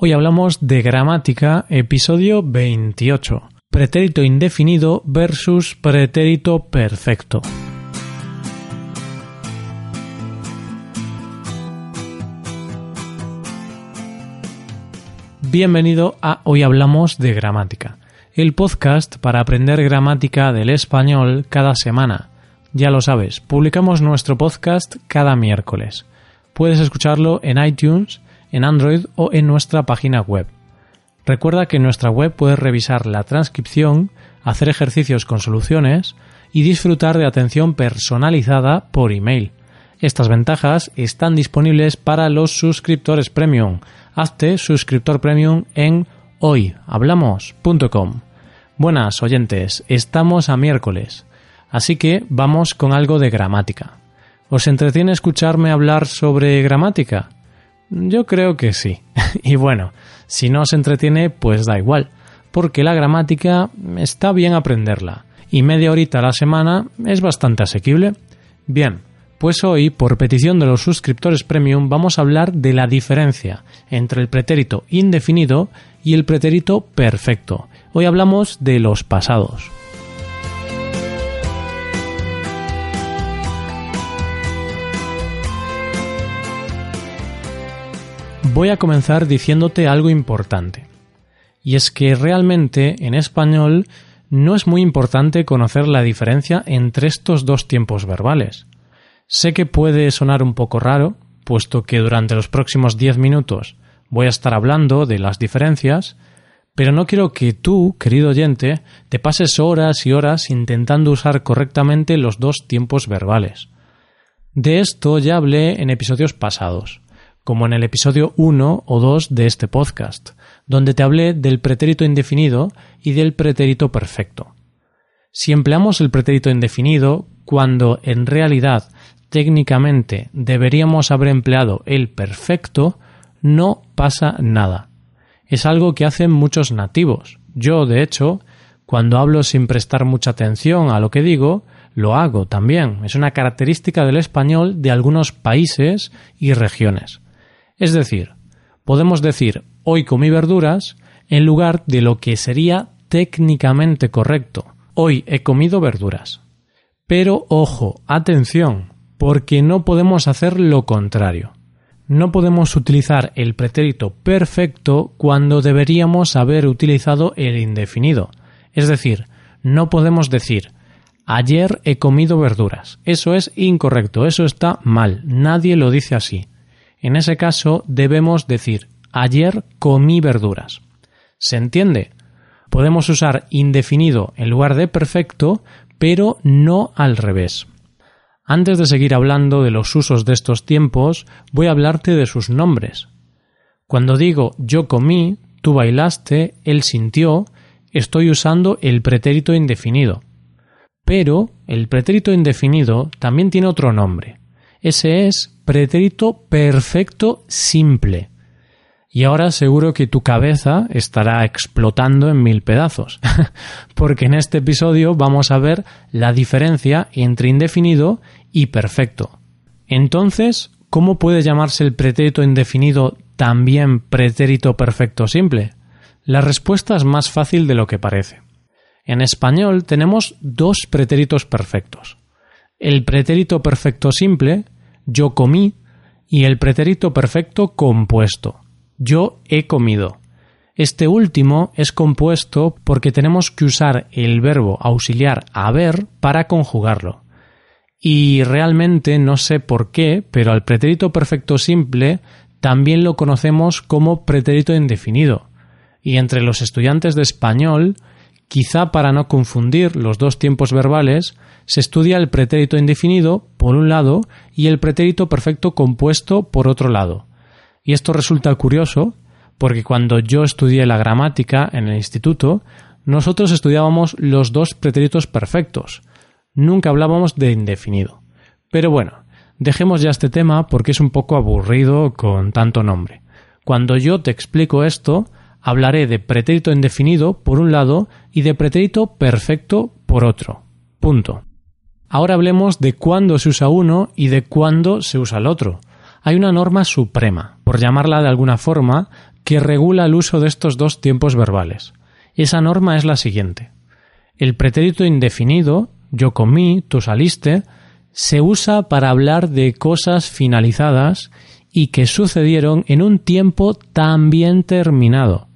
Hoy hablamos de gramática, episodio 28. Pretérito indefinido versus pretérito perfecto. Bienvenido a Hoy Hablamos de Gramática, el podcast para aprender gramática del español cada semana. Ya lo sabes, publicamos nuestro podcast cada miércoles. Puedes escucharlo en iTunes, en Android o en nuestra página web. Recuerda que en nuestra web puedes revisar la transcripción, hacer ejercicios con soluciones y disfrutar de atención personalizada por email. Estas ventajas están disponibles para los suscriptores premium. Hazte suscriptor premium en hoyhablamos.com. Buenas oyentes, estamos a miércoles, así que vamos con algo de gramática. ¿Os entretiene escucharme hablar sobre gramática? Yo creo que sí. y bueno, si no os entretiene, pues da igual, porque la gramática está bien aprenderla, y media horita a la semana es bastante asequible. Bien, pues hoy, por petición de los suscriptores premium, vamos a hablar de la diferencia entre el pretérito indefinido y el pretérito perfecto. Hoy hablamos de los pasados. Voy a comenzar diciéndote algo importante. Y es que realmente en español no es muy importante conocer la diferencia entre estos dos tiempos verbales. Sé que puede sonar un poco raro, puesto que durante los próximos 10 minutos voy a estar hablando de las diferencias, pero no quiero que tú, querido oyente, te pases horas y horas intentando usar correctamente los dos tiempos verbales. De esto ya hablé en episodios pasados como en el episodio 1 o 2 de este podcast, donde te hablé del pretérito indefinido y del pretérito perfecto. Si empleamos el pretérito indefinido cuando en realidad técnicamente deberíamos haber empleado el perfecto, no pasa nada. Es algo que hacen muchos nativos. Yo, de hecho, cuando hablo sin prestar mucha atención a lo que digo, lo hago también. Es una característica del español de algunos países y regiones. Es decir, podemos decir hoy comí verduras en lugar de lo que sería técnicamente correcto. Hoy he comido verduras. Pero ojo, atención, porque no podemos hacer lo contrario. No podemos utilizar el pretérito perfecto cuando deberíamos haber utilizado el indefinido. Es decir, no podemos decir ayer he comido verduras. Eso es incorrecto, eso está mal, nadie lo dice así. En ese caso debemos decir ayer comí verduras. ¿Se entiende? Podemos usar indefinido en lugar de perfecto, pero no al revés. Antes de seguir hablando de los usos de estos tiempos, voy a hablarte de sus nombres. Cuando digo yo comí, tú bailaste, él sintió, estoy usando el pretérito indefinido. Pero el pretérito indefinido también tiene otro nombre. Ese es pretérito perfecto simple. Y ahora seguro que tu cabeza estará explotando en mil pedazos, porque en este episodio vamos a ver la diferencia entre indefinido y perfecto. Entonces, ¿cómo puede llamarse el pretérito indefinido también pretérito perfecto simple? La respuesta es más fácil de lo que parece. En español tenemos dos pretéritos perfectos. El pretérito perfecto simple yo comí y el pretérito perfecto compuesto. Yo he comido. Este último es compuesto porque tenemos que usar el verbo auxiliar haber para conjugarlo. Y realmente no sé por qué, pero al pretérito perfecto simple también lo conocemos como pretérito indefinido. Y entre los estudiantes de español Quizá para no confundir los dos tiempos verbales, se estudia el pretérito indefinido por un lado y el pretérito perfecto compuesto por otro lado. Y esto resulta curioso porque cuando yo estudié la gramática en el instituto, nosotros estudiábamos los dos pretéritos perfectos. Nunca hablábamos de indefinido. Pero bueno, dejemos ya este tema porque es un poco aburrido con tanto nombre. Cuando yo te explico esto, hablaré de pretérito indefinido por un lado y de pretérito perfecto por otro. Punto. Ahora hablemos de cuándo se usa uno y de cuándo se usa el otro. Hay una norma suprema, por llamarla de alguna forma, que regula el uso de estos dos tiempos verbales. Esa norma es la siguiente. El pretérito indefinido, yo comí, tú saliste, se usa para hablar de cosas finalizadas y que sucedieron en un tiempo también terminado.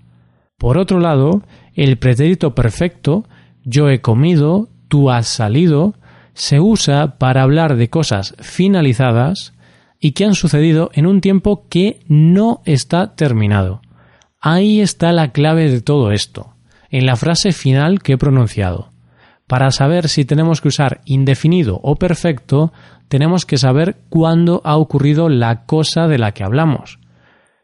Por otro lado, el pretérito perfecto, yo he comido, tú has salido, se usa para hablar de cosas finalizadas y que han sucedido en un tiempo que no está terminado. Ahí está la clave de todo esto, en la frase final que he pronunciado. Para saber si tenemos que usar indefinido o perfecto, tenemos que saber cuándo ha ocurrido la cosa de la que hablamos.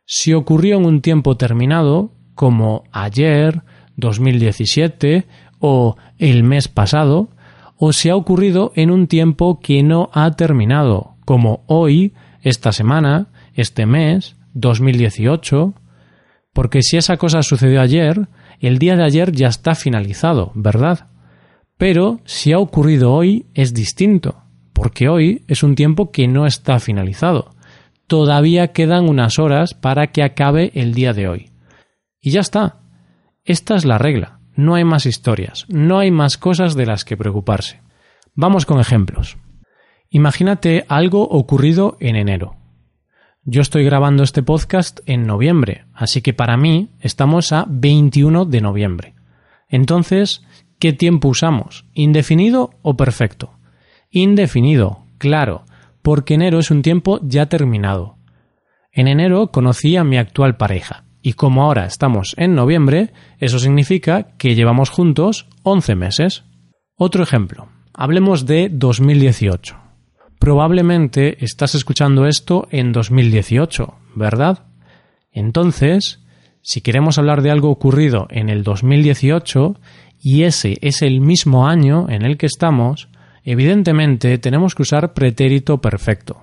Si ocurrió en un tiempo terminado, como ayer, 2017 o el mes pasado, o si ha ocurrido en un tiempo que no ha terminado, como hoy, esta semana, este mes, 2018, porque si esa cosa sucedió ayer, el día de ayer ya está finalizado, ¿verdad? Pero si ha ocurrido hoy es distinto, porque hoy es un tiempo que no está finalizado. Todavía quedan unas horas para que acabe el día de hoy. Y ya está. Esta es la regla. No hay más historias, no hay más cosas de las que preocuparse. Vamos con ejemplos. Imagínate algo ocurrido en enero. Yo estoy grabando este podcast en noviembre, así que para mí estamos a 21 de noviembre. Entonces, ¿qué tiempo usamos? ¿Indefinido o perfecto? Indefinido, claro, porque enero es un tiempo ya terminado. En enero conocí a mi actual pareja, y como ahora estamos en noviembre, eso significa que llevamos juntos 11 meses. Otro ejemplo. Hablemos de 2018. Probablemente estás escuchando esto en 2018, ¿verdad? Entonces, si queremos hablar de algo ocurrido en el 2018 y ese es el mismo año en el que estamos, evidentemente tenemos que usar pretérito perfecto.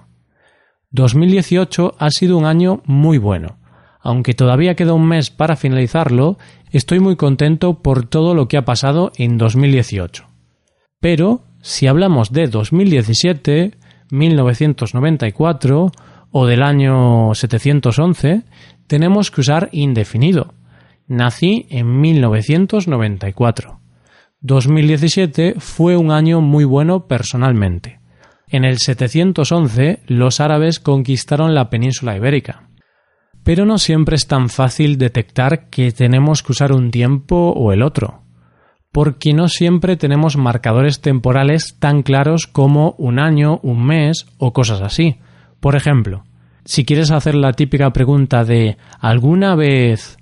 2018 ha sido un año muy bueno. Aunque todavía queda un mes para finalizarlo, estoy muy contento por todo lo que ha pasado en 2018. Pero, si hablamos de 2017, 1994 o del año 711, tenemos que usar indefinido. Nací en 1994. 2017 fue un año muy bueno personalmente. En el 711 los árabes conquistaron la península ibérica. Pero no siempre es tan fácil detectar que tenemos que usar un tiempo o el otro porque no siempre tenemos marcadores temporales tan claros como un año, un mes o cosas así. Por ejemplo, si quieres hacer la típica pregunta de ¿alguna vez?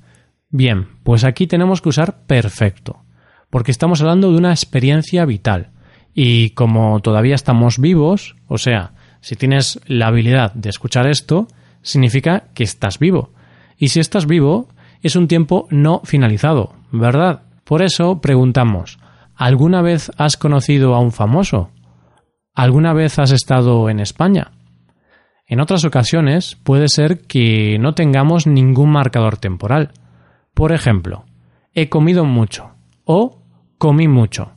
Bien, pues aquí tenemos que usar perfecto, porque estamos hablando de una experiencia vital. Y como todavía estamos vivos, o sea, si tienes la habilidad de escuchar esto, significa que estás vivo. Y si estás vivo, es un tiempo no finalizado, ¿verdad? Por eso preguntamos, ¿alguna vez has conocido a un famoso? ¿Alguna vez has estado en España? En otras ocasiones puede ser que no tengamos ningún marcador temporal. Por ejemplo, he comido mucho o comí mucho.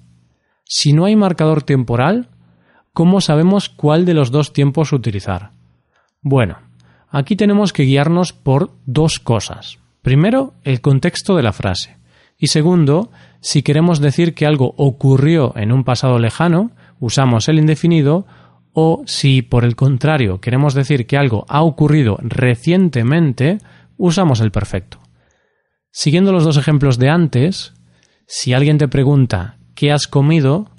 Si no hay marcador temporal, ¿cómo sabemos cuál de los dos tiempos utilizar? Bueno, aquí tenemos que guiarnos por dos cosas. Primero, el contexto de la frase. Y segundo, si queremos decir que algo ocurrió en un pasado lejano, usamos el indefinido, o si por el contrario queremos decir que algo ha ocurrido recientemente, usamos el perfecto. Siguiendo los dos ejemplos de antes, si alguien te pregunta ¿qué has comido?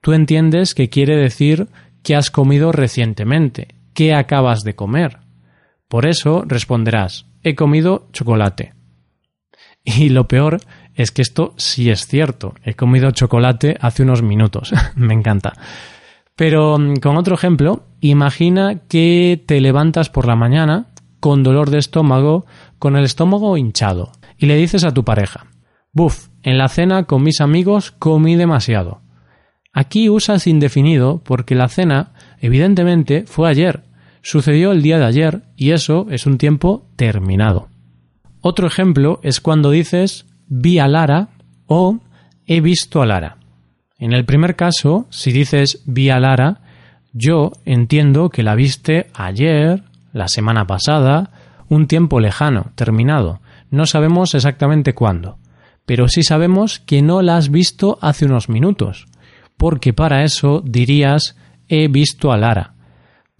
tú entiendes que quiere decir que has comido recientemente, ¿qué acabas de comer? Por eso responderás he comido chocolate. Y lo peor es que esto sí es cierto. He comido chocolate hace unos minutos. Me encanta. Pero mm, con otro ejemplo, imagina que te levantas por la mañana con dolor de estómago, con el estómago hinchado, y le dices a tu pareja, Buf, en la cena con mis amigos comí demasiado. Aquí usas indefinido porque la cena, evidentemente, fue ayer, sucedió el día de ayer, y eso es un tiempo terminado. Otro ejemplo es cuando dices vi a Lara o he visto a Lara. En el primer caso, si dices vi a Lara, yo entiendo que la viste ayer, la semana pasada, un tiempo lejano, terminado. No sabemos exactamente cuándo, pero sí sabemos que no la has visto hace unos minutos, porque para eso dirías he visto a Lara.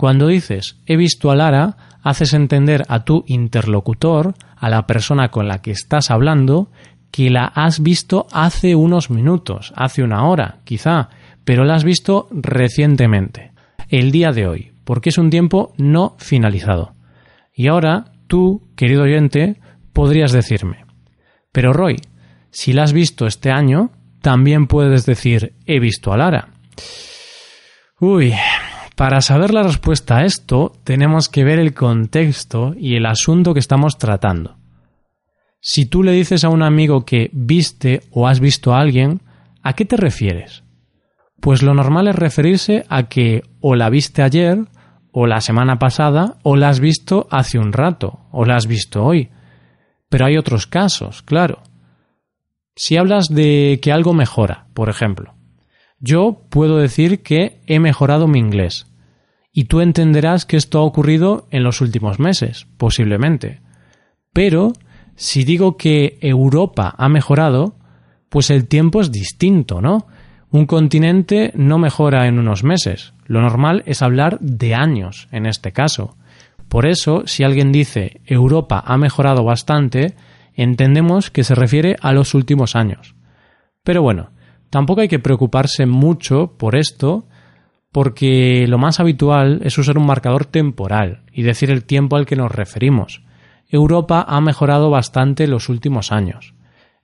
Cuando dices he visto a Lara, haces entender a tu interlocutor, a la persona con la que estás hablando, que la has visto hace unos minutos, hace una hora, quizá, pero la has visto recientemente, el día de hoy, porque es un tiempo no finalizado. Y ahora, tú, querido oyente, podrías decirme, pero Roy, si la has visto este año, también puedes decir he visto a Lara. Uy, para saber la respuesta a esto tenemos que ver el contexto y el asunto que estamos tratando. Si tú le dices a un amigo que viste o has visto a alguien, ¿a qué te refieres? Pues lo normal es referirse a que o la viste ayer, o la semana pasada, o la has visto hace un rato, o la has visto hoy. Pero hay otros casos, claro. Si hablas de que algo mejora, por ejemplo, yo puedo decir que he mejorado mi inglés. Y tú entenderás que esto ha ocurrido en los últimos meses, posiblemente. Pero si digo que Europa ha mejorado, pues el tiempo es distinto, ¿no? Un continente no mejora en unos meses. Lo normal es hablar de años en este caso. Por eso, si alguien dice Europa ha mejorado bastante, entendemos que se refiere a los últimos años. Pero bueno, tampoco hay que preocuparse mucho por esto, porque lo más habitual es usar un marcador temporal y decir el tiempo al que nos referimos. Europa ha mejorado bastante los últimos años.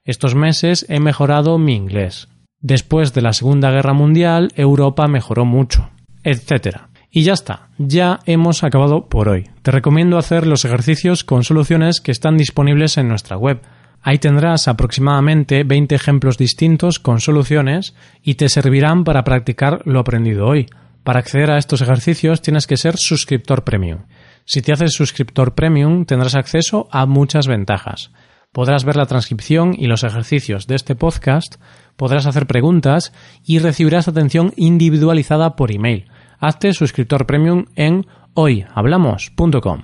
Estos meses he mejorado mi inglés. Después de la Segunda Guerra Mundial, Europa mejoró mucho, etc. Y ya está, ya hemos acabado por hoy. Te recomiendo hacer los ejercicios con soluciones que están disponibles en nuestra web. Ahí tendrás aproximadamente 20 ejemplos distintos con soluciones y te servirán para practicar lo aprendido hoy. Para acceder a estos ejercicios tienes que ser suscriptor premium. Si te haces suscriptor premium tendrás acceso a muchas ventajas. Podrás ver la transcripción y los ejercicios de este podcast, podrás hacer preguntas y recibirás atención individualizada por email. Hazte suscriptor premium en hoyhablamos.com.